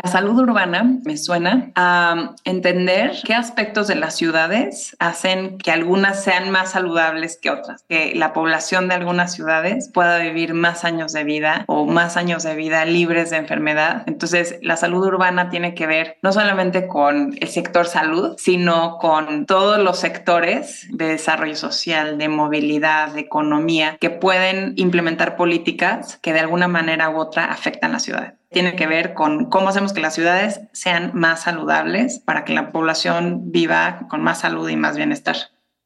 La salud urbana me suena a entender qué aspectos de las ciudades hacen que algunas sean más saludables que otras, que la población de algunas ciudades pueda vivir más años de vida o más años de vida libres de enfermedad. Entonces, la salud urbana tiene que ver no solamente con el sector salud, sino con todos los sectores de desarrollo social, de movilidad, de economía, que pueden implementar políticas que de alguna manera u otra afectan la ciudad tiene que ver con cómo hacemos que las ciudades sean más saludables para que la población viva con más salud y más bienestar.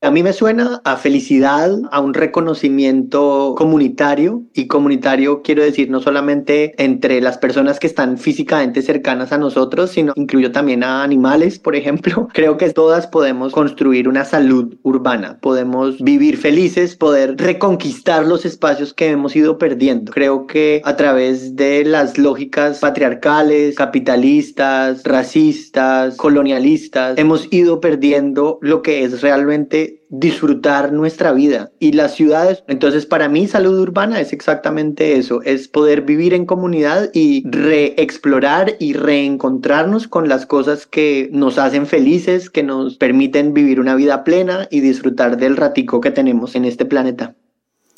A mí me suena a felicidad, a un reconocimiento comunitario y comunitario quiero decir no solamente entre las personas que están físicamente cercanas a nosotros, sino incluyo también a animales, por ejemplo. Creo que todas podemos construir una salud urbana, podemos vivir felices, poder reconquistar los espacios que hemos ido perdiendo. Creo que a través de las lógicas patriarcales, capitalistas, racistas, colonialistas, hemos ido perdiendo lo que es realmente disfrutar nuestra vida y las ciudades. Entonces, para mí, salud urbana es exactamente eso, es poder vivir en comunidad y reexplorar y reencontrarnos con las cosas que nos hacen felices, que nos permiten vivir una vida plena y disfrutar del ratico que tenemos en este planeta.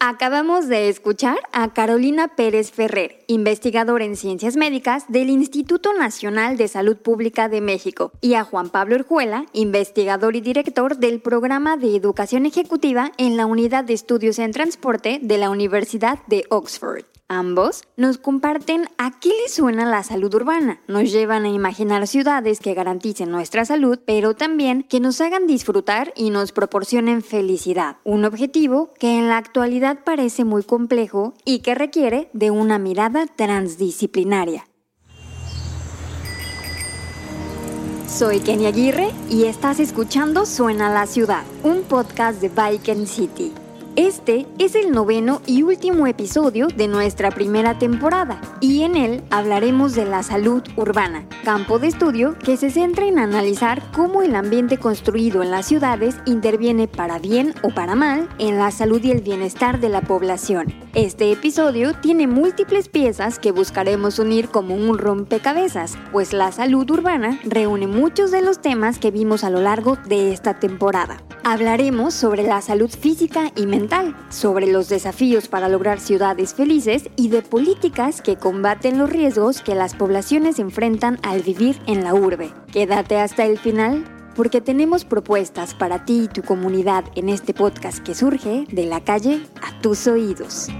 Acabamos de escuchar a Carolina Pérez Ferrer, investigadora en ciencias médicas del Instituto Nacional de Salud Pública de México, y a Juan Pablo Urjuela, investigador y director del programa de educación ejecutiva en la Unidad de Estudios en Transporte de la Universidad de Oxford. Ambos nos comparten a qué les suena la salud urbana. Nos llevan a imaginar ciudades que garanticen nuestra salud, pero también que nos hagan disfrutar y nos proporcionen felicidad. Un objetivo que en la actualidad parece muy complejo y que requiere de una mirada transdisciplinaria. Soy Kenny Aguirre y estás escuchando Suena la Ciudad, un podcast de Bike City. Este es el noveno y último episodio de nuestra primera temporada y en él hablaremos de la salud urbana, campo de estudio que se centra en analizar cómo el ambiente construido en las ciudades interviene para bien o para mal en la salud y el bienestar de la población. Este episodio tiene múltiples piezas que buscaremos unir como un rompecabezas, pues la salud urbana reúne muchos de los temas que vimos a lo largo de esta temporada. Hablaremos sobre la salud física y mental, sobre los desafíos para lograr ciudades felices y de políticas que combaten los riesgos que las poblaciones enfrentan al vivir en la urbe. Quédate hasta el final porque tenemos propuestas para ti y tu comunidad en este podcast que surge de la calle a tus oídos.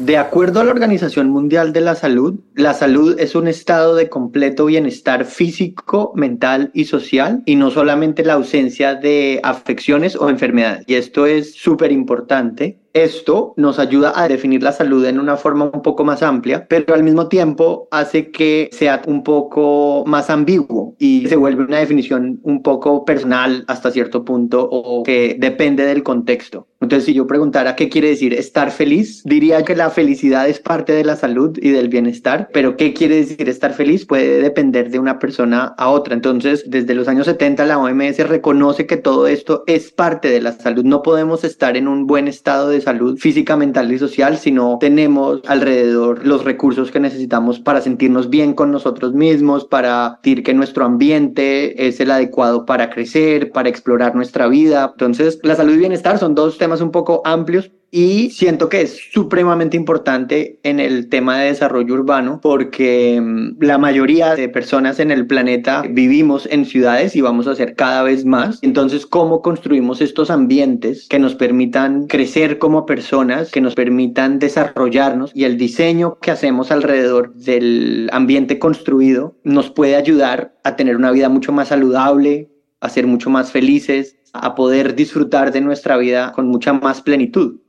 De acuerdo a la Organización Mundial de la Salud, la salud es un estado de completo bienestar físico, mental y social y no solamente la ausencia de afecciones o enfermedades. Y esto es súper importante esto nos ayuda a definir la salud en una forma un poco más amplia, pero al mismo tiempo hace que sea un poco más ambiguo y se vuelve una definición un poco personal hasta cierto punto o que depende del contexto. Entonces, si yo preguntara qué quiere decir estar feliz, diría que la felicidad es parte de la salud y del bienestar, pero qué quiere decir estar feliz puede depender de una persona a otra. Entonces, desde los años 70 la OMS reconoce que todo esto es parte de la salud. No podemos estar en un buen estado de salud física, mental y social si no tenemos alrededor los recursos que necesitamos para sentirnos bien con nosotros mismos, para sentir que nuestro ambiente es el adecuado para crecer, para explorar nuestra vida. Entonces, la salud y bienestar son dos temas un poco amplios, y siento que es supremamente importante en el tema de desarrollo urbano porque mm, la mayoría de personas en el planeta vivimos en ciudades y vamos a ser cada vez más. Entonces, ¿cómo construimos estos ambientes que nos permitan crecer como personas, que nos permitan desarrollarnos y el diseño que hacemos alrededor del ambiente construido nos puede ayudar a tener una vida mucho más saludable, a ser mucho más felices, a poder disfrutar de nuestra vida con mucha más plenitud?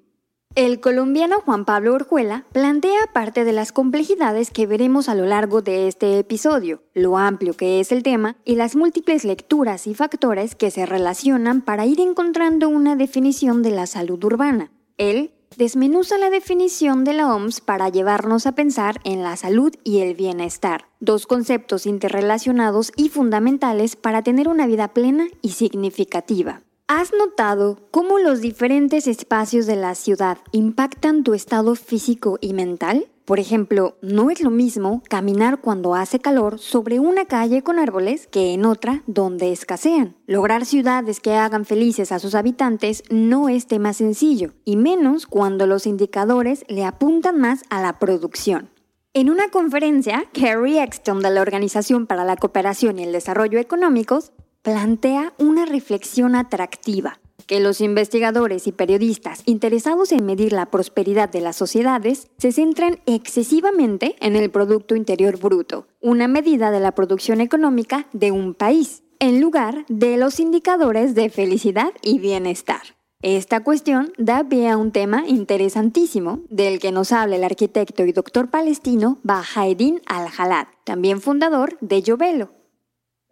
El colombiano Juan Pablo Orjuela plantea parte de las complejidades que veremos a lo largo de este episodio, lo amplio que es el tema y las múltiples lecturas y factores que se relacionan para ir encontrando una definición de la salud urbana. Él desmenuza la definición de la OMS para llevarnos a pensar en la salud y el bienestar, dos conceptos interrelacionados y fundamentales para tener una vida plena y significativa. ¿Has notado cómo los diferentes espacios de la ciudad impactan tu estado físico y mental? Por ejemplo, no es lo mismo caminar cuando hace calor sobre una calle con árboles que en otra donde escasean. Lograr ciudades que hagan felices a sus habitantes no es tema sencillo, y menos cuando los indicadores le apuntan más a la producción. En una conferencia, Carrie Exton de la Organización para la Cooperación y el Desarrollo Económicos plantea una reflexión atractiva, que los investigadores y periodistas interesados en medir la prosperidad de las sociedades se centran excesivamente en el Producto Interior Bruto, una medida de la producción económica de un país, en lugar de los indicadores de felicidad y bienestar. Esta cuestión da pie a un tema interesantísimo del que nos habla el arquitecto y doctor palestino Bahaeddin al-Halad, también fundador de Yovelo,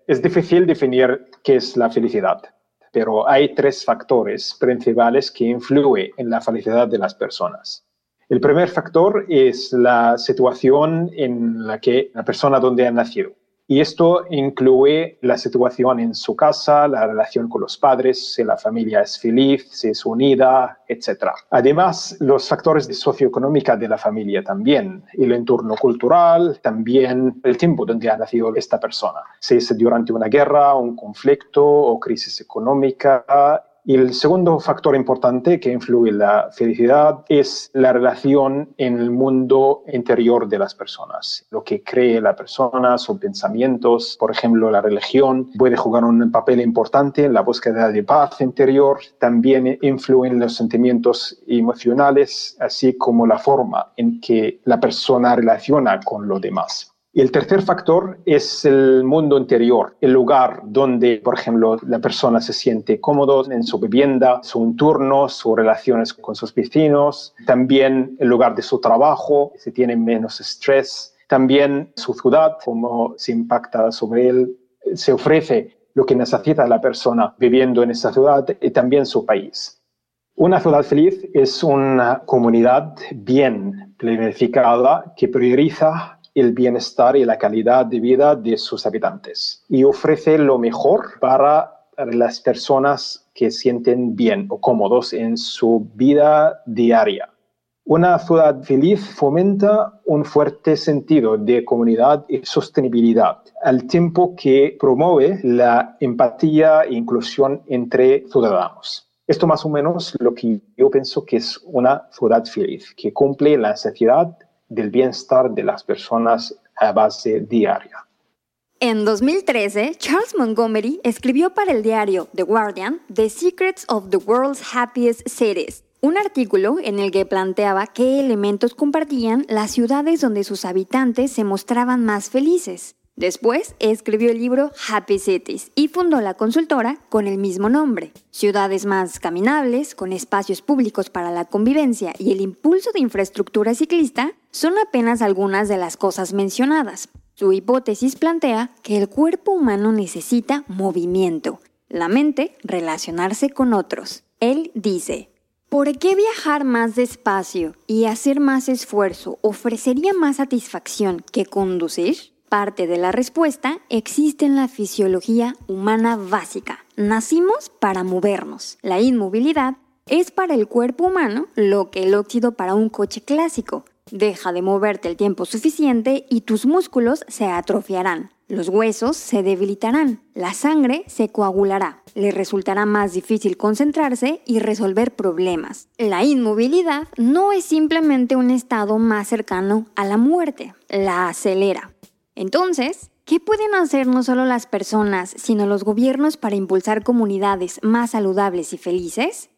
es difícil definir qué es la felicidad, pero hay tres factores principales que influyen en la felicidad de las personas. El primer factor es la situación en la que la persona donde ha nacido. Y esto incluye la situación en su casa, la relación con los padres, si la familia es feliz, si es unida, etc. Además, los factores de socioeconómica de la familia también, el entorno cultural, también el tiempo donde ha nacido esta persona. Si es durante una guerra, un conflicto o crisis económica, y el segundo factor importante que influye en la felicidad es la relación en el mundo interior de las personas. Lo que cree la persona, sus pensamientos, por ejemplo, la religión puede jugar un papel importante en la búsqueda de paz interior. También influyen los sentimientos emocionales, así como la forma en que la persona relaciona con los demás. Y el tercer factor es el mundo interior, el lugar donde, por ejemplo, la persona se siente cómodo en su vivienda, su entorno, sus relaciones con sus vecinos, también el lugar de su trabajo, si tiene menos estrés, también su ciudad, cómo se impacta sobre él, se ofrece lo que necesita la persona viviendo en esa ciudad y también su país. Una ciudad feliz es una comunidad bien planificada que prioriza el bienestar y la calidad de vida de sus habitantes y ofrece lo mejor para las personas que sienten bien o cómodos en su vida diaria. Una ciudad feliz fomenta un fuerte sentido de comunidad y sostenibilidad, al tiempo que promueve la empatía e inclusión entre ciudadanos. Esto más o menos lo que yo pienso que es una ciudad feliz, que cumple la necesidad del bienestar de las personas a base diaria. En 2013, Charles Montgomery escribió para el diario The Guardian The Secrets of the World's Happiest Cities, un artículo en el que planteaba qué elementos compartían las ciudades donde sus habitantes se mostraban más felices. Después escribió el libro Happy Cities y fundó la consultora con el mismo nombre. Ciudades más caminables, con espacios públicos para la convivencia y el impulso de infraestructura ciclista son apenas algunas de las cosas mencionadas. Su hipótesis plantea que el cuerpo humano necesita movimiento, la mente relacionarse con otros. Él dice, ¿por qué viajar más despacio y hacer más esfuerzo ofrecería más satisfacción que conducir? Parte de la respuesta existe en la fisiología humana básica. Nacimos para movernos. La inmovilidad es para el cuerpo humano lo que el óxido para un coche clásico. Deja de moverte el tiempo suficiente y tus músculos se atrofiarán. Los huesos se debilitarán, la sangre se coagulará, le resultará más difícil concentrarse y resolver problemas. La inmovilidad no es simplemente un estado más cercano a la muerte, la acelera. Entonces, ¿qué pueden hacer no solo las personas, sino los gobiernos para impulsar comunidades más saludables y felices?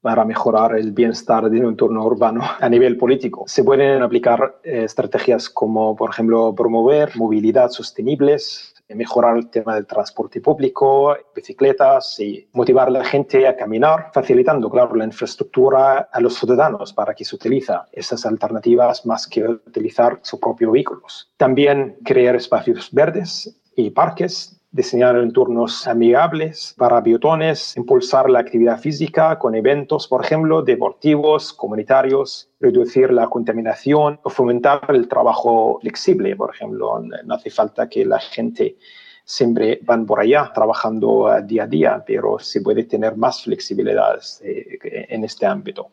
para mejorar el bienestar de un entorno urbano a nivel político. Se pueden aplicar eh, estrategias como, por ejemplo, promover movilidad sostenibles, mejorar el tema del transporte público, bicicletas y motivar a la gente a caminar, facilitando, claro, la infraestructura a los ciudadanos para que se utilice esas alternativas más que utilizar sus propios vehículos. También crear espacios verdes y parques diseñar entornos amigables para biotones, impulsar la actividad física con eventos, por ejemplo, deportivos, comunitarios, reducir la contaminación o fomentar el trabajo flexible, por ejemplo. No hace falta que la gente siempre van por allá trabajando día a día, pero se puede tener más flexibilidad eh, en este ámbito.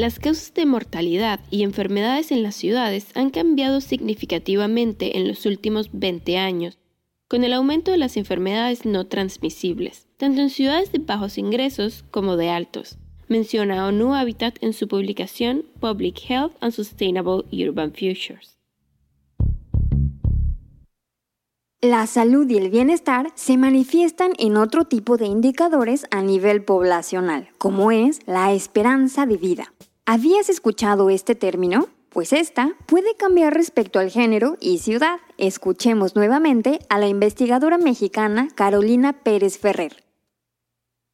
Las causas de mortalidad y enfermedades en las ciudades han cambiado significativamente en los últimos 20 años, con el aumento de las enfermedades no transmisibles, tanto en ciudades de bajos ingresos como de altos, menciona ONU Habitat en su publicación Public Health and Sustainable Urban Futures. La salud y el bienestar se manifiestan en otro tipo de indicadores a nivel poblacional, como es la esperanza de vida. ¿Habías escuchado este término? Pues esta puede cambiar respecto al género y ciudad. Escuchemos nuevamente a la investigadora mexicana Carolina Pérez Ferrer.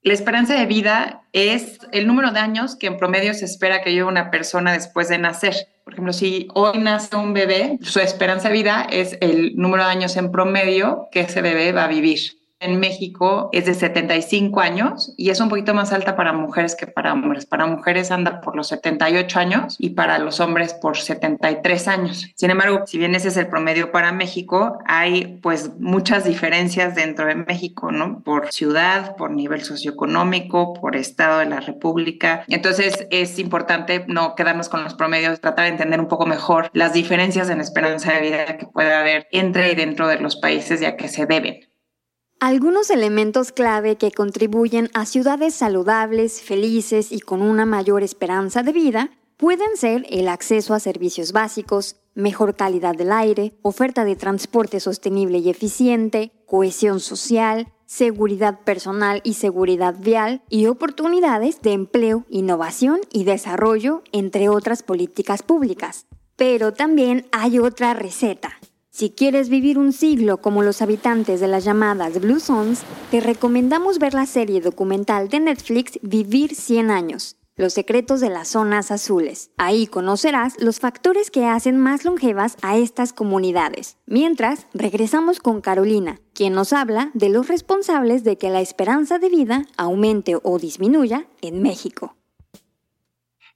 La esperanza de vida es el número de años que en promedio se espera que lleve una persona después de nacer. Por ejemplo, si hoy nace un bebé, su esperanza de vida es el número de años en promedio que ese bebé va a vivir en México es de 75 años y es un poquito más alta para mujeres que para hombres. Para mujeres anda por los 78 años y para los hombres por 73 años. Sin embargo, si bien ese es el promedio para México, hay pues muchas diferencias dentro de México, ¿no? Por ciudad, por nivel socioeconómico, por estado de la República. Entonces es importante no quedarnos con los promedios, tratar de entender un poco mejor las diferencias en esperanza de vida que puede haber entre y dentro de los países ya que se deben. Algunos elementos clave que contribuyen a ciudades saludables, felices y con una mayor esperanza de vida pueden ser el acceso a servicios básicos, mejor calidad del aire, oferta de transporte sostenible y eficiente, cohesión social, seguridad personal y seguridad vial y oportunidades de empleo, innovación y desarrollo, entre otras políticas públicas. Pero también hay otra receta, si quieres vivir un siglo como los habitantes de las llamadas Blue Zones, te recomendamos ver la serie documental de Netflix Vivir 100 años, los secretos de las zonas azules. Ahí conocerás los factores que hacen más longevas a estas comunidades. Mientras, regresamos con Carolina, quien nos habla de los responsables de que la esperanza de vida aumente o disminuya en México.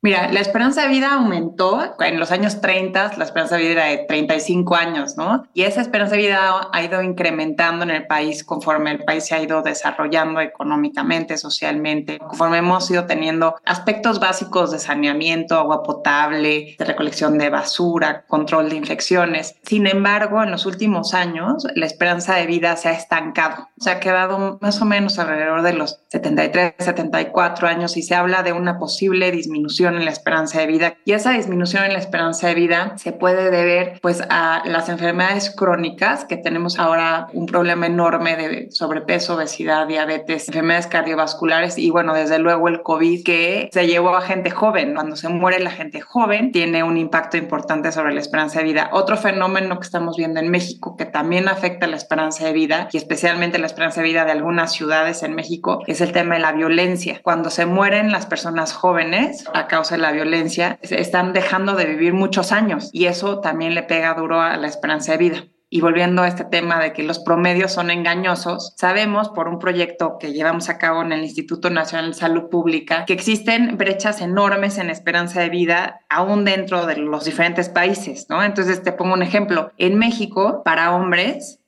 Mira, la esperanza de vida aumentó en los años 30, la esperanza de vida era de 35 años, ¿no? Y esa esperanza de vida ha ido incrementando en el país conforme el país se ha ido desarrollando económicamente, socialmente, conforme hemos ido teniendo aspectos básicos de saneamiento, agua potable, de recolección de basura, control de infecciones. Sin embargo, en los últimos años, la esperanza de vida se ha estancado, se ha quedado más o menos alrededor de los 73, 74 años y se habla de una posible disminución en la esperanza de vida. Y esa disminución en la esperanza de vida se puede deber pues a las enfermedades crónicas que tenemos ahora un problema enorme de sobrepeso, obesidad, diabetes, enfermedades cardiovasculares y bueno, desde luego el COVID que se llevó a gente joven. Cuando se muere la gente joven tiene un impacto importante sobre la esperanza de vida. Otro fenómeno que estamos viendo en México que también afecta la esperanza de vida y especialmente la esperanza de vida de algunas ciudades en México es el tema de la violencia. Cuando se mueren las personas jóvenes acá causa de la violencia, están dejando de vivir muchos años y eso también le pega duro a la esperanza de vida. Y volviendo a este tema de que los promedios son engañosos, sabemos por un proyecto que llevamos a cabo en el Instituto Nacional de Salud Pública que existen brechas enormes en esperanza de vida aún dentro de los diferentes países, ¿no? Entonces te pongo un ejemplo. En México, para hombres,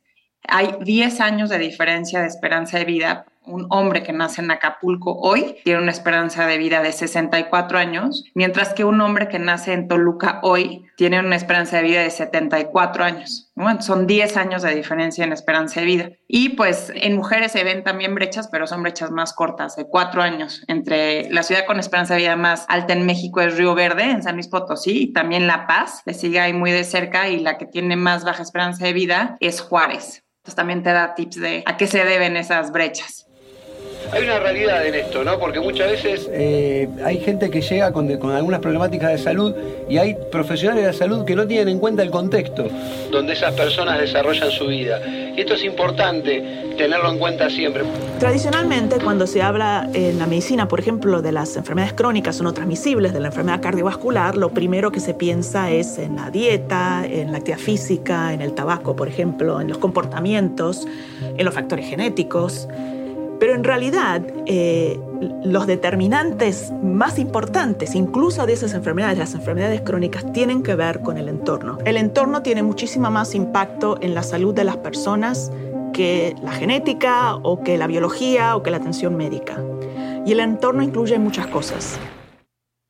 hay 10 años de diferencia de esperanza de vida un hombre que nace en Acapulco hoy tiene una esperanza de vida de 64 años, mientras que un hombre que nace en Toluca hoy tiene una esperanza de vida de 74 años. Son 10 años de diferencia en esperanza de vida. Y pues en mujeres se ven también brechas, pero son brechas más cortas, de 4 años. Entre la ciudad con esperanza de vida más alta en México es Río Verde, en San Luis Potosí, y también La Paz, le sigue ahí muy de cerca, y la que tiene más baja esperanza de vida es Juárez. Entonces también te da tips de a qué se deben esas brechas. Hay una realidad en esto, ¿no? Porque muchas veces... Eh, hay gente que llega con, algunas problemáticas de salud y hay profesionales de la salud que no tienen en cuenta el contexto. Donde esas personas desarrollan su vida. Y esto es importante tenerlo en cuenta siempre. Tradicionalmente, cuando se habla en la medicina, por ejemplo, de las enfermedades crónicas o no transmisibles, de la enfermedad cardiovascular, lo primero que se piensa es en la dieta, en la actividad física, en el tabaco, por ejemplo, en los comportamientos, en los factores genéticos. Pero en realidad, eh, los determinantes más importantes, incluso de esas enfermedades, las enfermedades crónicas, tienen que ver con el entorno. El entorno tiene muchísimo más impacto en la salud de las personas que la genética o que la biología o que la atención médica. Y el entorno incluye muchas cosas.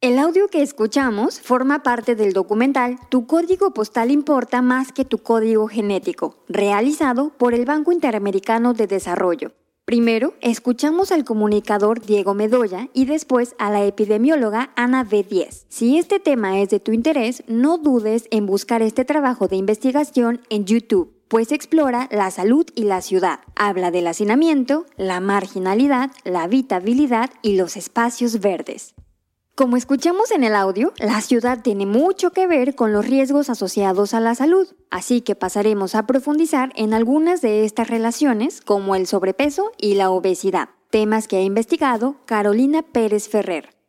El audio que escuchamos forma parte del documental Tu código postal importa más que tu código genético, realizado por el Banco Interamericano de Desarrollo. Primero, escuchamos al comunicador Diego Medoya y después a la epidemióloga Ana B10. Si este tema es de tu interés, no dudes en buscar este trabajo de investigación en YouTube, pues explora la salud y la ciudad. Habla del hacinamiento, la marginalidad, la habitabilidad y los espacios verdes. Como escuchamos en el audio, la ciudad tiene mucho que ver con los riesgos asociados a la salud, así que pasaremos a profundizar en algunas de estas relaciones, como el sobrepeso y la obesidad, temas que ha investigado Carolina Pérez Ferrer.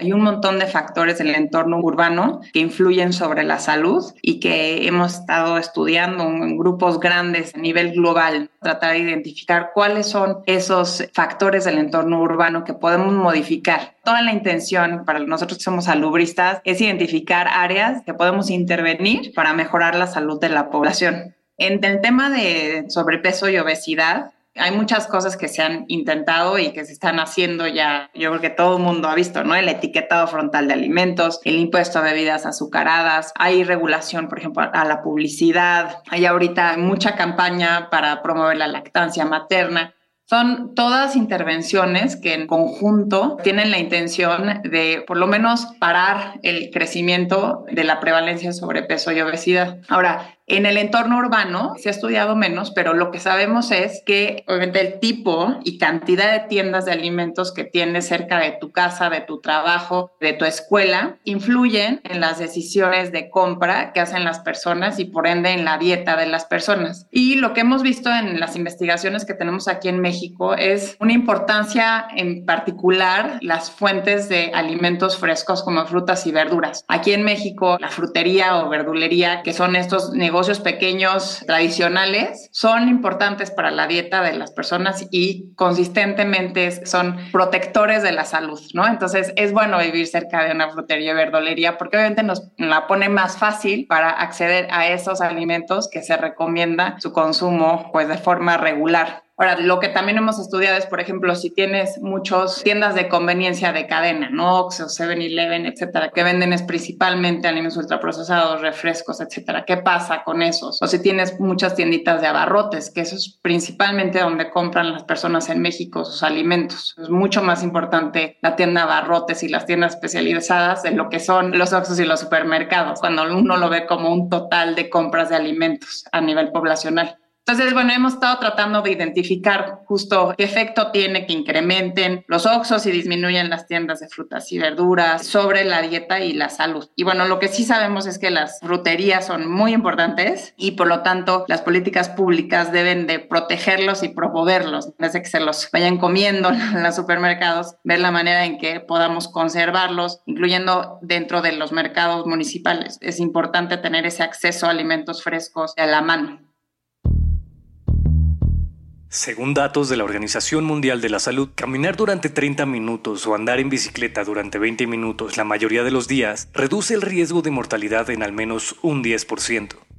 Hay un montón de factores del entorno urbano que influyen sobre la salud y que hemos estado estudiando en grupos grandes a nivel global, tratar de identificar cuáles son esos factores del entorno urbano que podemos modificar. Toda la intención para nosotros que somos salubristas es identificar áreas que podemos intervenir para mejorar la salud de la población. En el tema de sobrepeso y obesidad, hay muchas cosas que se han intentado y que se están haciendo ya. Yo creo que todo el mundo ha visto, ¿no? El etiquetado frontal de alimentos, el impuesto a bebidas azucaradas, hay regulación, por ejemplo, a la publicidad. Hay ahorita mucha campaña para promover la lactancia materna. Son todas intervenciones que en conjunto tienen la intención de por lo menos parar el crecimiento de la prevalencia de sobrepeso y obesidad. Ahora, en el entorno urbano se ha estudiado menos, pero lo que sabemos es que obviamente el tipo y cantidad de tiendas de alimentos que tienes cerca de tu casa, de tu trabajo, de tu escuela, influyen en las decisiones de compra que hacen las personas y por ende en la dieta de las personas. Y lo que hemos visto en las investigaciones que tenemos aquí en México es una importancia en particular las fuentes de alimentos frescos como frutas y verduras. Aquí en México la frutería o verdulería, que son estos negocios negocios pequeños tradicionales son importantes para la dieta de las personas y consistentemente son protectores de la salud, ¿no? Entonces es bueno vivir cerca de una frutería y verdolería porque obviamente nos la pone más fácil para acceder a esos alimentos que se recomienda su consumo pues de forma regular. Ahora, lo que también hemos estudiado es, por ejemplo, si tienes muchas tiendas de conveniencia de cadena, ¿no? Oxxo, 7-Eleven, etcétera, que venden es principalmente alimentos ultraprocesados, refrescos, etcétera. ¿Qué pasa con esos? O si tienes muchas tienditas de abarrotes, que eso es principalmente donde compran las personas en México sus alimentos. Es mucho más importante la tienda de abarrotes y las tiendas especializadas de lo que son los Oxxos y los supermercados, cuando uno lo ve como un total de compras de alimentos a nivel poblacional. Entonces, bueno, hemos estado tratando de identificar justo qué efecto tiene que incrementen los oxos y disminuyen las tiendas de frutas y verduras sobre la dieta y la salud. Y bueno, lo que sí sabemos es que las fruterías son muy importantes y por lo tanto las políticas públicas deben de protegerlos y promoverlos, en vez de que se los vayan comiendo en los supermercados, ver la manera en que podamos conservarlos, incluyendo dentro de los mercados municipales. Es importante tener ese acceso a alimentos frescos a la mano. Según datos de la Organización Mundial de la Salud, caminar durante 30 minutos o andar en bicicleta durante 20 minutos la mayoría de los días reduce el riesgo de mortalidad en al menos un 10%.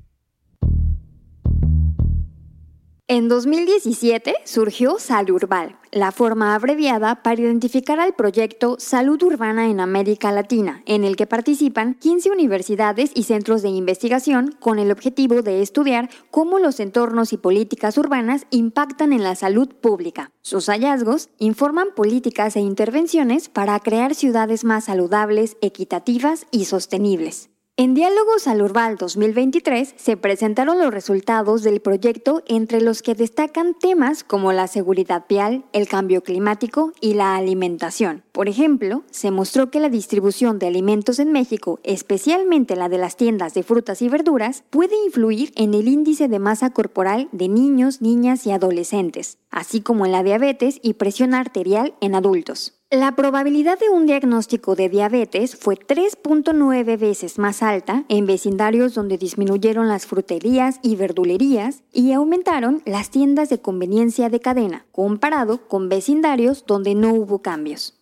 En 2017 surgió Salurbal, la forma abreviada para identificar al proyecto Salud Urbana en América Latina, en el que participan 15 universidades y centros de investigación con el objetivo de estudiar cómo los entornos y políticas urbanas impactan en la salud pública. Sus hallazgos informan políticas e intervenciones para crear ciudades más saludables, equitativas y sostenibles. En Diálogos al Urbal 2023 se presentaron los resultados del proyecto entre los que destacan temas como la seguridad vial, el cambio climático y la alimentación. Por ejemplo, se mostró que la distribución de alimentos en México, especialmente la de las tiendas de frutas y verduras, puede influir en el índice de masa corporal de niños, niñas y adolescentes, así como en la diabetes y presión arterial en adultos. La probabilidad de un diagnóstico de diabetes fue 3.9 veces más alta en vecindarios donde disminuyeron las fruterías y verdulerías y aumentaron las tiendas de conveniencia de cadena, comparado con vecindarios donde no hubo cambios.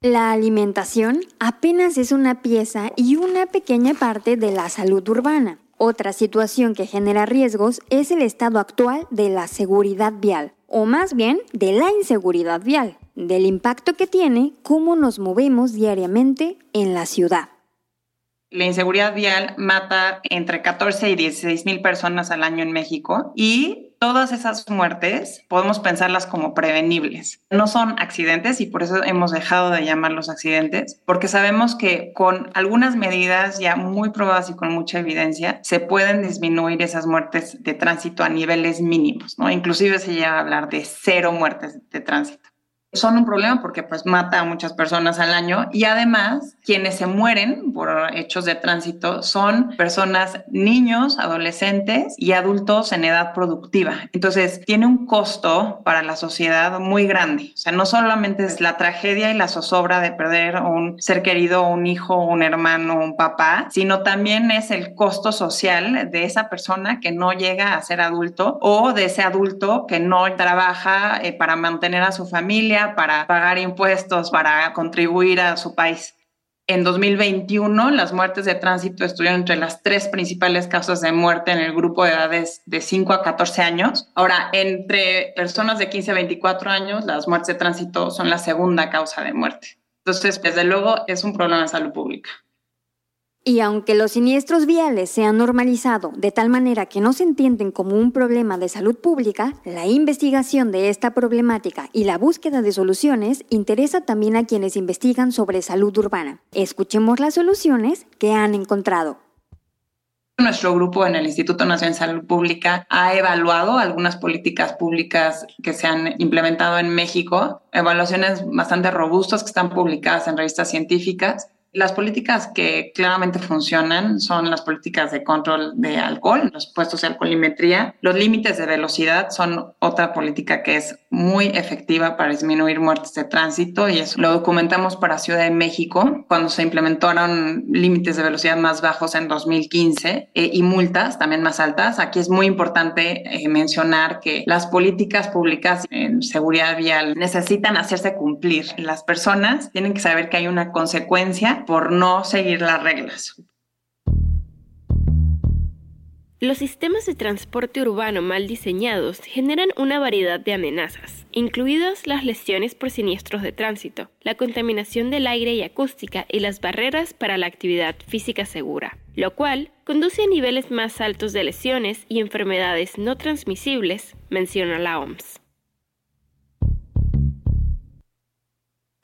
La alimentación apenas es una pieza y una pequeña parte de la salud urbana. Otra situación que genera riesgos es el estado actual de la seguridad vial, o más bien de la inseguridad vial del impacto que tiene cómo nos movemos diariamente en la ciudad. La inseguridad vial mata entre 14 y 16 mil personas al año en México y todas esas muertes podemos pensarlas como prevenibles. No son accidentes y por eso hemos dejado de llamarlos accidentes, porque sabemos que con algunas medidas ya muy probadas y con mucha evidencia se pueden disminuir esas muertes de tránsito a niveles mínimos, ¿no? Inclusive se llega a hablar de cero muertes de tránsito son un problema porque pues mata a muchas personas al año y además quienes se mueren por hechos de tránsito son personas, niños, adolescentes y adultos en edad productiva. Entonces tiene un costo para la sociedad muy grande. O sea, no solamente es la tragedia y la zozobra de perder un ser querido, un hijo, un hermano, un papá, sino también es el costo social de esa persona que no llega a ser adulto o de ese adulto que no trabaja eh, para mantener a su familia para pagar impuestos, para contribuir a su país. En 2021, las muertes de tránsito estuvieron entre las tres principales causas de muerte en el grupo de edades de 5 a 14 años. Ahora, entre personas de 15 a 24 años, las muertes de tránsito son la segunda causa de muerte. Entonces, desde luego, es un problema de salud pública. Y aunque los siniestros viales se han normalizado de tal manera que no se entienden como un problema de salud pública, la investigación de esta problemática y la búsqueda de soluciones interesa también a quienes investigan sobre salud urbana. Escuchemos las soluciones que han encontrado. Nuestro grupo en el Instituto Nacional de Salud Pública ha evaluado algunas políticas públicas que se han implementado en México, evaluaciones bastante robustas que están publicadas en revistas científicas las políticas que claramente funcionan son las políticas de control de alcohol, los puestos de alcoholimetría. Los límites de velocidad son otra política que es muy efectiva para disminuir muertes de tránsito y eso lo documentamos para Ciudad de México cuando se implementaron límites de velocidad más bajos en 2015 eh, y multas también más altas. Aquí es muy importante eh, mencionar que las políticas públicas en seguridad vial necesitan hacerse cumplir. Las personas tienen que saber que hay una consecuencia por no seguir las reglas. Los sistemas de transporte urbano mal diseñados generan una variedad de amenazas, incluidas las lesiones por siniestros de tránsito, la contaminación del aire y acústica y las barreras para la actividad física segura, lo cual conduce a niveles más altos de lesiones y enfermedades no transmisibles, menciona la OMS.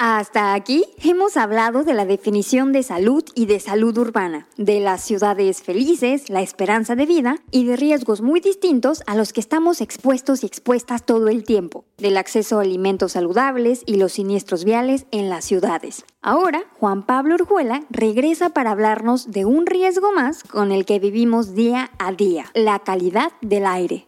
Hasta aquí hemos hablado de la definición de salud y de salud urbana, de las ciudades felices, la esperanza de vida y de riesgos muy distintos a los que estamos expuestos y expuestas todo el tiempo, del acceso a alimentos saludables y los siniestros viales en las ciudades. Ahora, Juan Pablo Urjuela regresa para hablarnos de un riesgo más con el que vivimos día a día, la calidad del aire.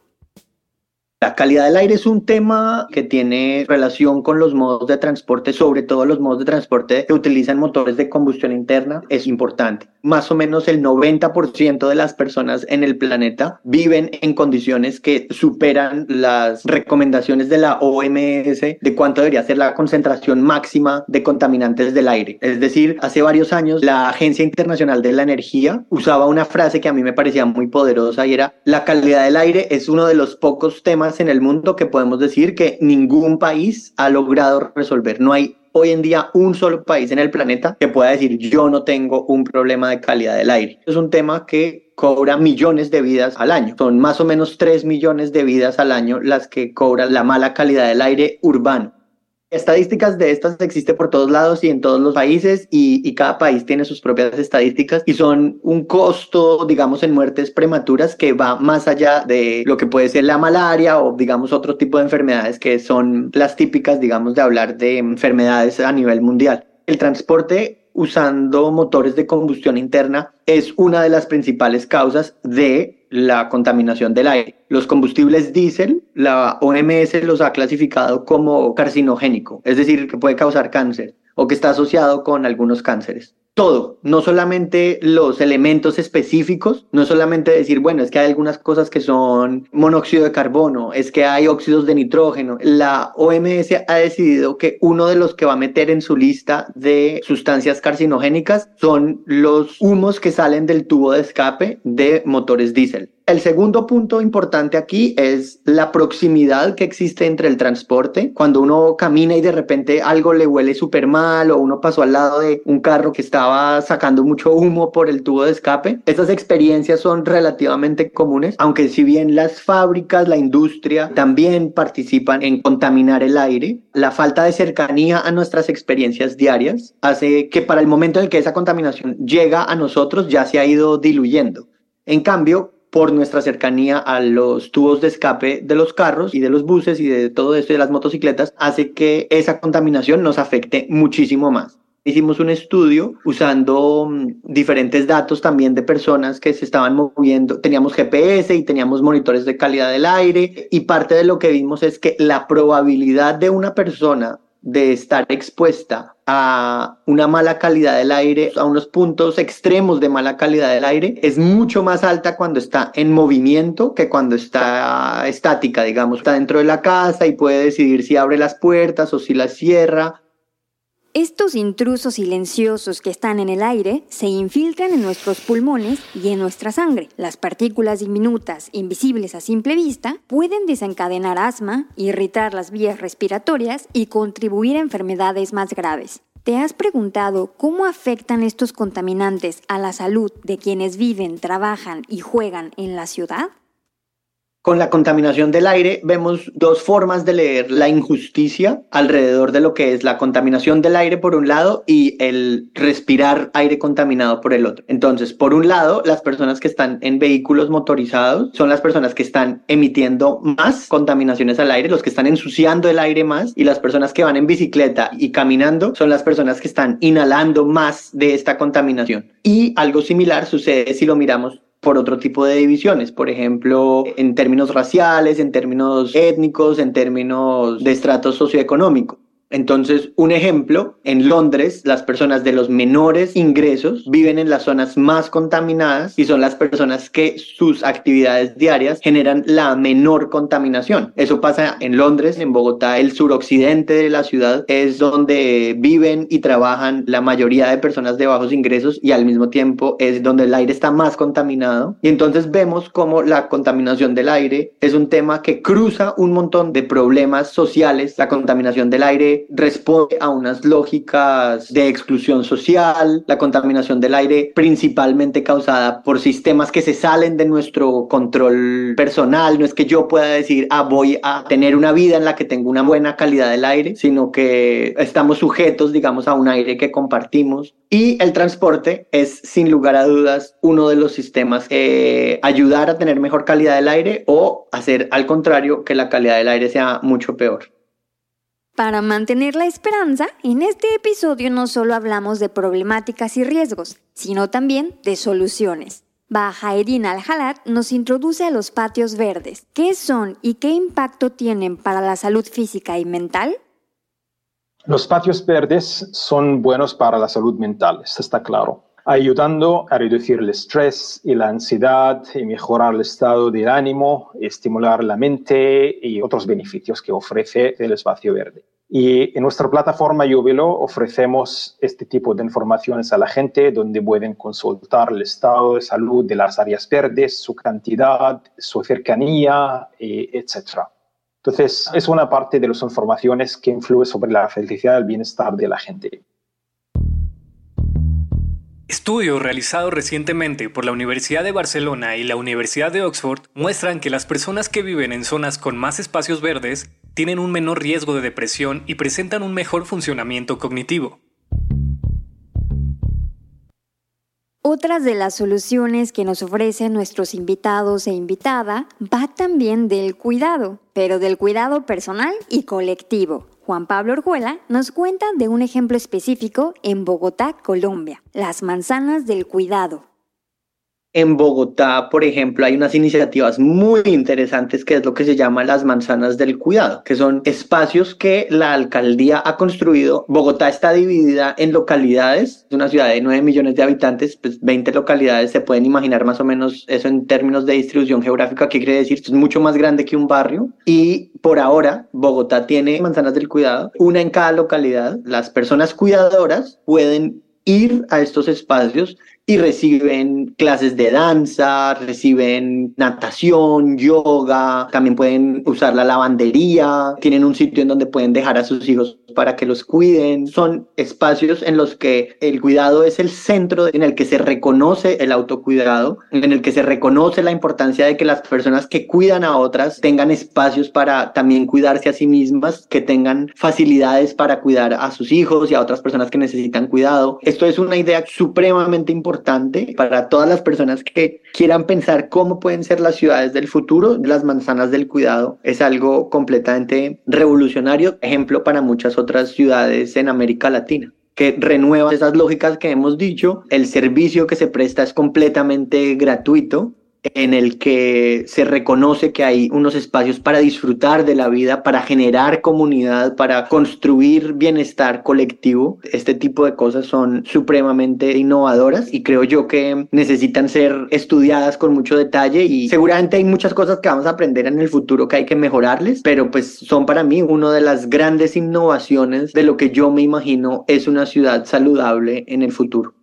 La calidad del aire es un tema que tiene relación con los modos de transporte, sobre todo los modos de transporte que utilizan motores de combustión interna, es importante. Más o menos el 90% de las personas en el planeta viven en condiciones que superan las recomendaciones de la OMS de cuánto debería ser la concentración máxima de contaminantes del aire. Es decir, hace varios años la Agencia Internacional de la Energía usaba una frase que a mí me parecía muy poderosa y era la calidad del aire es uno de los pocos temas en el mundo que podemos decir que ningún país ha logrado resolver. No hay hoy en día un solo país en el planeta que pueda decir yo no tengo un problema de calidad del aire. Es un tema que cobra millones de vidas al año. Son más o menos 3 millones de vidas al año las que cobra la mala calidad del aire urbano. Estadísticas de estas existen por todos lados y en todos los países y, y, cada país tiene sus propias estadísticas y son un costo, digamos, en muertes prematuras que va más allá de lo que puede ser la malaria o, digamos, otro tipo de enfermedades que son las típicas, digamos, de hablar de enfermedades a nivel mundial. El transporte usando motores de combustión interna es una de las principales causas de la contaminación del aire. Los combustibles diésel, la OMS los ha clasificado como carcinogénico, es decir, que puede causar cáncer o que está asociado con algunos cánceres todo, no solamente los elementos específicos, no solamente decir, bueno, es que hay algunas cosas que son monóxido de carbono, es que hay óxidos de nitrógeno. La OMS ha decidido que uno de los que va a meter en su lista de sustancias carcinogénicas son los humos que salen del tubo de escape de motores diésel. El segundo punto importante aquí es la proximidad que existe entre el transporte. Cuando uno camina y de repente algo le huele súper mal o uno pasó al lado de un carro que estaba sacando mucho humo por el tubo de escape, estas experiencias son relativamente comunes, aunque si bien las fábricas, la industria también participan en contaminar el aire, la falta de cercanía a nuestras experiencias diarias hace que para el momento en el que esa contaminación llega a nosotros ya se ha ido diluyendo. En cambio, por nuestra cercanía a los tubos de escape de los carros y de los buses y de todo esto de las motocicletas, hace que esa contaminación nos afecte muchísimo más. Hicimos un estudio usando mm, diferentes datos también de personas que se estaban moviendo. Teníamos GPS y teníamos monitores de calidad del aire y parte de lo que vimos es que la probabilidad de una persona de estar expuesta a una mala calidad del aire, a unos puntos extremos de mala calidad del aire, es mucho más alta cuando está en movimiento que cuando está estática, digamos, está dentro de la casa y puede decidir si abre las puertas o si las cierra estos intrusos silenciosos que están en el aire se infiltran en nuestros pulmones y en nuestra sangre. Las partículas diminutas, invisibles a simple vista, pueden desencadenar asma, irritar las vías respiratorias y contribuir a enfermedades más graves. ¿Te has preguntado cómo afectan estos contaminantes a la salud de quienes viven, trabajan y juegan en la ciudad? Con la contaminación del aire vemos dos formas de leer la injusticia alrededor de lo que es la contaminación del aire por un lado y el respirar aire contaminado por el otro. Entonces, por un lado, las personas que están en vehículos motorizados son las personas que están emitiendo más contaminaciones al aire, los que están ensuciando el aire más y las personas que van en bicicleta y caminando son las personas que están inhalando más de esta contaminación. Y algo similar sucede si lo miramos por otro tipo de divisiones, por ejemplo, en términos raciales, en términos étnicos, en términos de estrato socioeconómico. Entonces, un ejemplo, en Londres, las personas de los menores ingresos viven en las zonas más contaminadas y son las personas que sus actividades diarias generan la menor contaminación. Eso pasa en Londres, en Bogotá, el suroccidente de la ciudad es donde viven y trabajan la mayoría de personas de bajos ingresos y al mismo tiempo es donde el aire está más contaminado. Y entonces vemos cómo la contaminación del aire es un tema que cruza un montón de problemas sociales. La contaminación del aire responde a unas lógicas de exclusión social, la contaminación del aire principalmente causada por sistemas que se salen de nuestro control personal. No es que yo pueda decir, ah, voy a tener una vida en la que tengo una buena calidad del aire, sino que estamos sujetos, digamos, a un aire que compartimos. Y el transporte es, sin lugar a dudas, uno de los sistemas que ayudar a tener mejor calidad del aire o hacer al contrario que la calidad del aire sea mucho peor. Para mantener la esperanza, en este episodio no solo hablamos de problemáticas y riesgos, sino también de soluciones. Bajaedin Al-Halat nos introduce a los patios verdes. ¿Qué son y qué impacto tienen para la salud física y mental? Los patios verdes son buenos para la salud mental, esto está claro, ayudando a reducir el estrés y la ansiedad y mejorar el estado del ánimo, estimular la mente y otros beneficios que ofrece el espacio verde. Y en nuestra plataforma Jubilo ofrecemos este tipo de informaciones a la gente donde pueden consultar el estado de salud de las áreas verdes, su cantidad, su cercanía, etc. Entonces, es una parte de las informaciones que influye sobre la felicidad y el bienestar de la gente. Estudios realizados recientemente por la Universidad de Barcelona y la Universidad de Oxford muestran que las personas que viven en zonas con más espacios verdes tienen un menor riesgo de depresión y presentan un mejor funcionamiento cognitivo. Otras de las soluciones que nos ofrecen nuestros invitados e invitada va también del cuidado, pero del cuidado personal y colectivo. Juan Pablo Orjuela nos cuenta de un ejemplo específico en Bogotá, Colombia, las manzanas del cuidado. En Bogotá, por ejemplo, hay unas iniciativas muy interesantes que es lo que se llama las manzanas del cuidado, que son espacios que la alcaldía ha construido. Bogotá está dividida en localidades, es una ciudad de 9 millones de habitantes, pues 20 localidades, se pueden imaginar más o menos eso en términos de distribución geográfica, ¿qué quiere decir? Es mucho más grande que un barrio y por ahora Bogotá tiene manzanas del cuidado, una en cada localidad. Las personas cuidadoras pueden ir a estos espacios y reciben clases de danza, reciben natación, yoga, también pueden usar la lavandería, tienen un sitio en donde pueden dejar a sus hijos para que los cuiden. Son espacios en los que el cuidado es el centro en el que se reconoce el autocuidado, en el que se reconoce la importancia de que las personas que cuidan a otras tengan espacios para también cuidarse a sí mismas, que tengan facilidades para cuidar a sus hijos y a otras personas que necesitan cuidado. Esto es una idea supremamente importante para todas las personas que quieran pensar cómo pueden ser las ciudades del futuro. Las manzanas del cuidado es algo completamente revolucionario, ejemplo para muchas otras ciudades en América Latina que renueva esas lógicas que hemos dicho. El servicio que se presta es completamente gratuito en el que se reconoce que hay unos espacios para disfrutar de la vida, para generar comunidad, para construir bienestar colectivo. Este tipo de cosas son supremamente innovadoras y creo yo que necesitan ser estudiadas con mucho detalle y seguramente hay muchas cosas que vamos a aprender en el futuro que hay que mejorarles, pero pues son para mí una de las grandes innovaciones de lo que yo me imagino es una ciudad saludable en el futuro.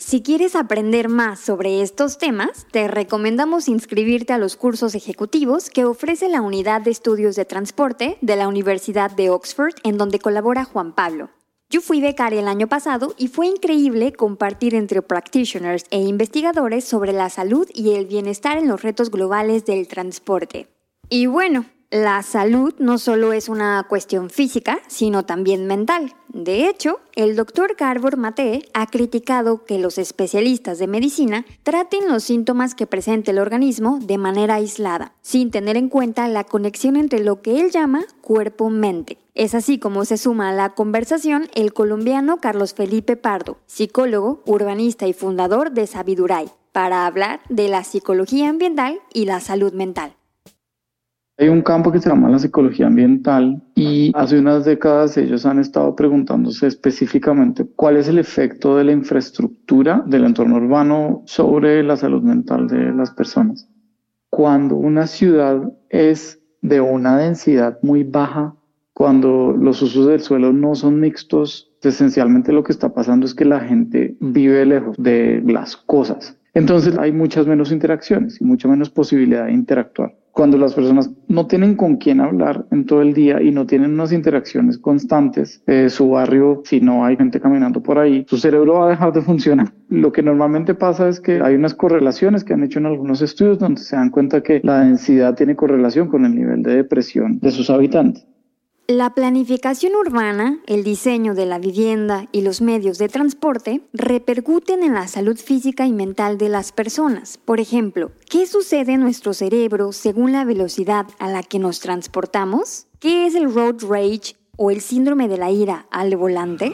Si quieres aprender más sobre estos temas, te recomendamos inscribirte a los cursos ejecutivos que ofrece la Unidad de Estudios de Transporte de la Universidad de Oxford, en donde colabora Juan Pablo. Yo fui becaria el año pasado y fue increíble compartir entre practitioners e investigadores sobre la salud y el bienestar en los retos globales del transporte. Y bueno, la salud no solo es una cuestión física, sino también mental. De hecho, el doctor Garbor Mate ha criticado que los especialistas de medicina traten los síntomas que presenta el organismo de manera aislada, sin tener en cuenta la conexión entre lo que él llama cuerpo-mente. Es así como se suma a la conversación el colombiano Carlos Felipe Pardo, psicólogo, urbanista y fundador de Sabiduray, para hablar de la psicología ambiental y la salud mental. Hay un campo que se llama la psicología ambiental y hace unas décadas ellos han estado preguntándose específicamente cuál es el efecto de la infraestructura del entorno urbano sobre la salud mental de las personas. Cuando una ciudad es de una densidad muy baja, cuando los usos del suelo no son mixtos, esencialmente lo que está pasando es que la gente vive lejos de las cosas. Entonces hay muchas menos interacciones y mucha menos posibilidad de interactuar cuando las personas no tienen con quién hablar en todo el día y no tienen unas interacciones constantes, eh, su barrio, si no hay gente caminando por ahí, su cerebro va a dejar de funcionar. Lo que normalmente pasa es que hay unas correlaciones que han hecho en algunos estudios donde se dan cuenta que la densidad tiene correlación con el nivel de depresión de sus habitantes. La planificación urbana, el diseño de la vivienda y los medios de transporte repercuten en la salud física y mental de las personas. Por ejemplo, ¿qué sucede en nuestro cerebro según la velocidad a la que nos transportamos? ¿Qué es el road rage o el síndrome de la ira al volante?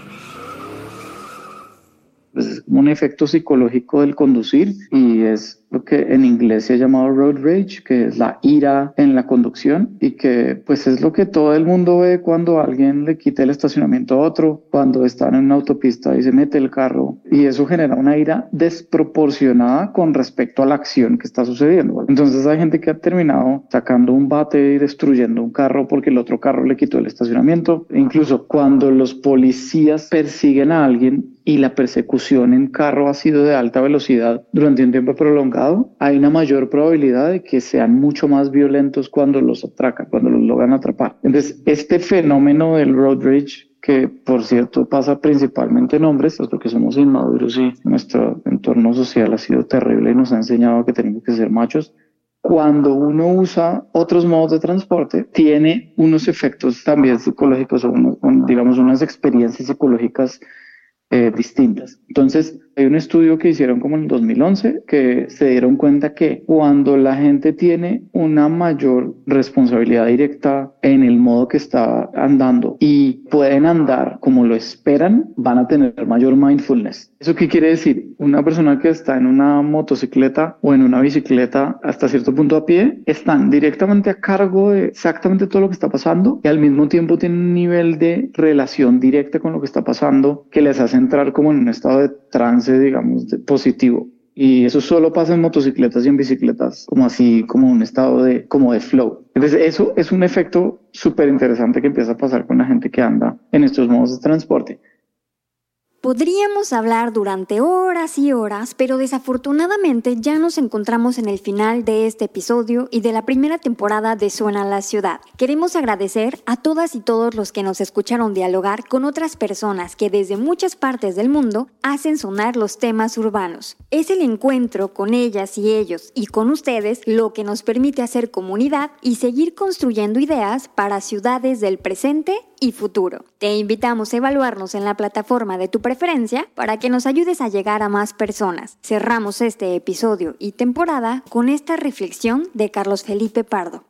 Es un efecto psicológico del conducir y es lo que en inglés se ha llamado road rage, que es la ira en la conducción y que pues es lo que todo el mundo ve cuando alguien le quita el estacionamiento a otro, cuando están en una autopista y se mete el carro y eso genera una ira desproporcionada con respecto a la acción que está sucediendo. Entonces hay gente que ha terminado sacando un bate y destruyendo un carro porque el otro carro le quitó el estacionamiento. incluso cuando los policías persiguen a alguien y la persecución en carro ha sido de alta velocidad durante un tiempo prolongado, hay una mayor probabilidad de que sean mucho más violentos cuando los atracan, cuando los logran atrapar. Entonces, este fenómeno del road rage que por cierto pasa principalmente en hombres, es porque somos inmaduros y nuestro entorno social ha sido terrible y nos ha enseñado que tenemos que ser machos. cuando uno usa otros modos de transporte, tiene unos efectos también psicológicos o, digamos, unas experiencias psicológicas eh, distintas. Entonces, hay un estudio que hicieron como en 2011 que se dieron cuenta que cuando la gente tiene una mayor responsabilidad directa en el modo que está andando y pueden andar como lo esperan, van a tener mayor mindfulness. ¿Eso qué quiere decir? Una persona que está en una motocicleta o en una bicicleta hasta cierto punto a pie, están directamente a cargo de exactamente todo lo que está pasando y al mismo tiempo tienen un nivel de relación directa con lo que está pasando que les hace entrar como en un estado de trance, digamos, positivo. Y eso solo pasa en motocicletas y en bicicletas, como así, como un estado de, como de flow. Entonces, eso es un efecto súper interesante que empieza a pasar con la gente que anda en estos modos de transporte. Podríamos hablar durante horas y horas, pero desafortunadamente ya nos encontramos en el final de este episodio y de la primera temporada de Suena la Ciudad. Queremos agradecer a todas y todos los que nos escucharon dialogar con otras personas que desde muchas partes del mundo hacen sonar los temas urbanos. Es el encuentro con ellas y ellos y con ustedes lo que nos permite hacer comunidad y seguir construyendo ideas para ciudades del presente y futuro. Te invitamos a evaluarnos en la plataforma de tu preferencia para que nos ayudes a llegar a más personas. Cerramos este episodio y temporada con esta reflexión de Carlos Felipe Pardo.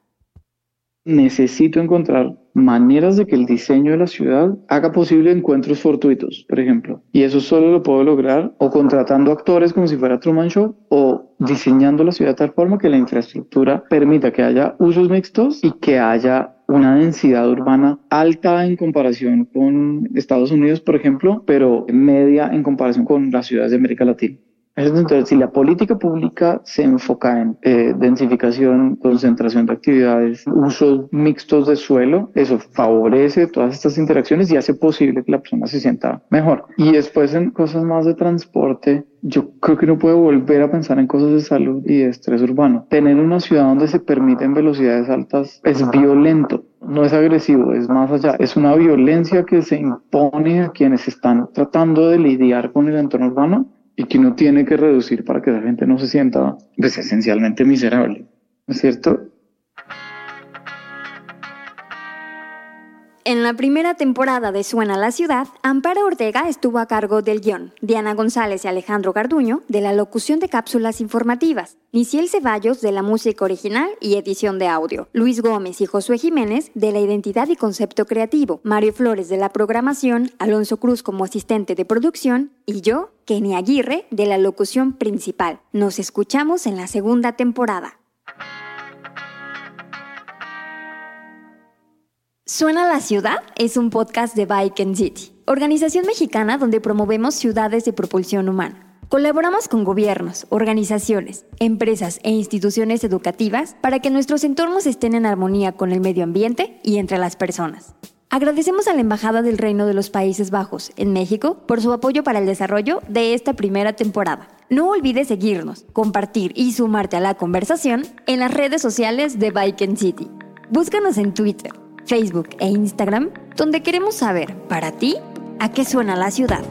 Necesito encontrar maneras de que el diseño de la ciudad haga posible encuentros fortuitos, por ejemplo. Y eso solo lo puedo lograr o contratando actores como si fuera Truman Show o diseñando la ciudad de tal forma que la infraestructura permita que haya usos mixtos y que haya una densidad urbana alta en comparación con Estados Unidos, por ejemplo, pero media en comparación con las ciudades de América Latina. Entonces, si la política pública se enfoca en eh, densificación, concentración de actividades, usos mixtos de suelo, eso favorece todas estas interacciones y hace posible que la persona se sienta mejor. Y después en cosas más de transporte, yo creo que no puede volver a pensar en cosas de salud y de estrés urbano. Tener una ciudad donde se permiten velocidades altas es violento no es agresivo, es más allá, es una violencia que se impone a quienes están tratando de lidiar con el entorno urbano y que uno tiene que reducir para que la gente no se sienta pues, esencialmente miserable, ¿no es cierto? En la primera temporada de Suena la Ciudad, Amparo Ortega estuvo a cargo del guion, Diana González y Alejandro Garduño de la locución de cápsulas informativas, Niciel Ceballos de la música original y edición de audio, Luis Gómez y Josué Jiménez de la identidad y concepto creativo, Mario Flores de la programación, Alonso Cruz como asistente de producción y yo, Kenny Aguirre, de la locución principal. Nos escuchamos en la segunda temporada. Suena la ciudad es un podcast de Bike and City, organización mexicana donde promovemos ciudades de propulsión humana. Colaboramos con gobiernos, organizaciones, empresas e instituciones educativas para que nuestros entornos estén en armonía con el medio ambiente y entre las personas. Agradecemos a la Embajada del Reino de los Países Bajos en México por su apoyo para el desarrollo de esta primera temporada. No olvides seguirnos, compartir y sumarte a la conversación en las redes sociales de Bike and City. Búscanos en Twitter, Facebook e Instagram, donde queremos saber, para ti, a qué suena la ciudad.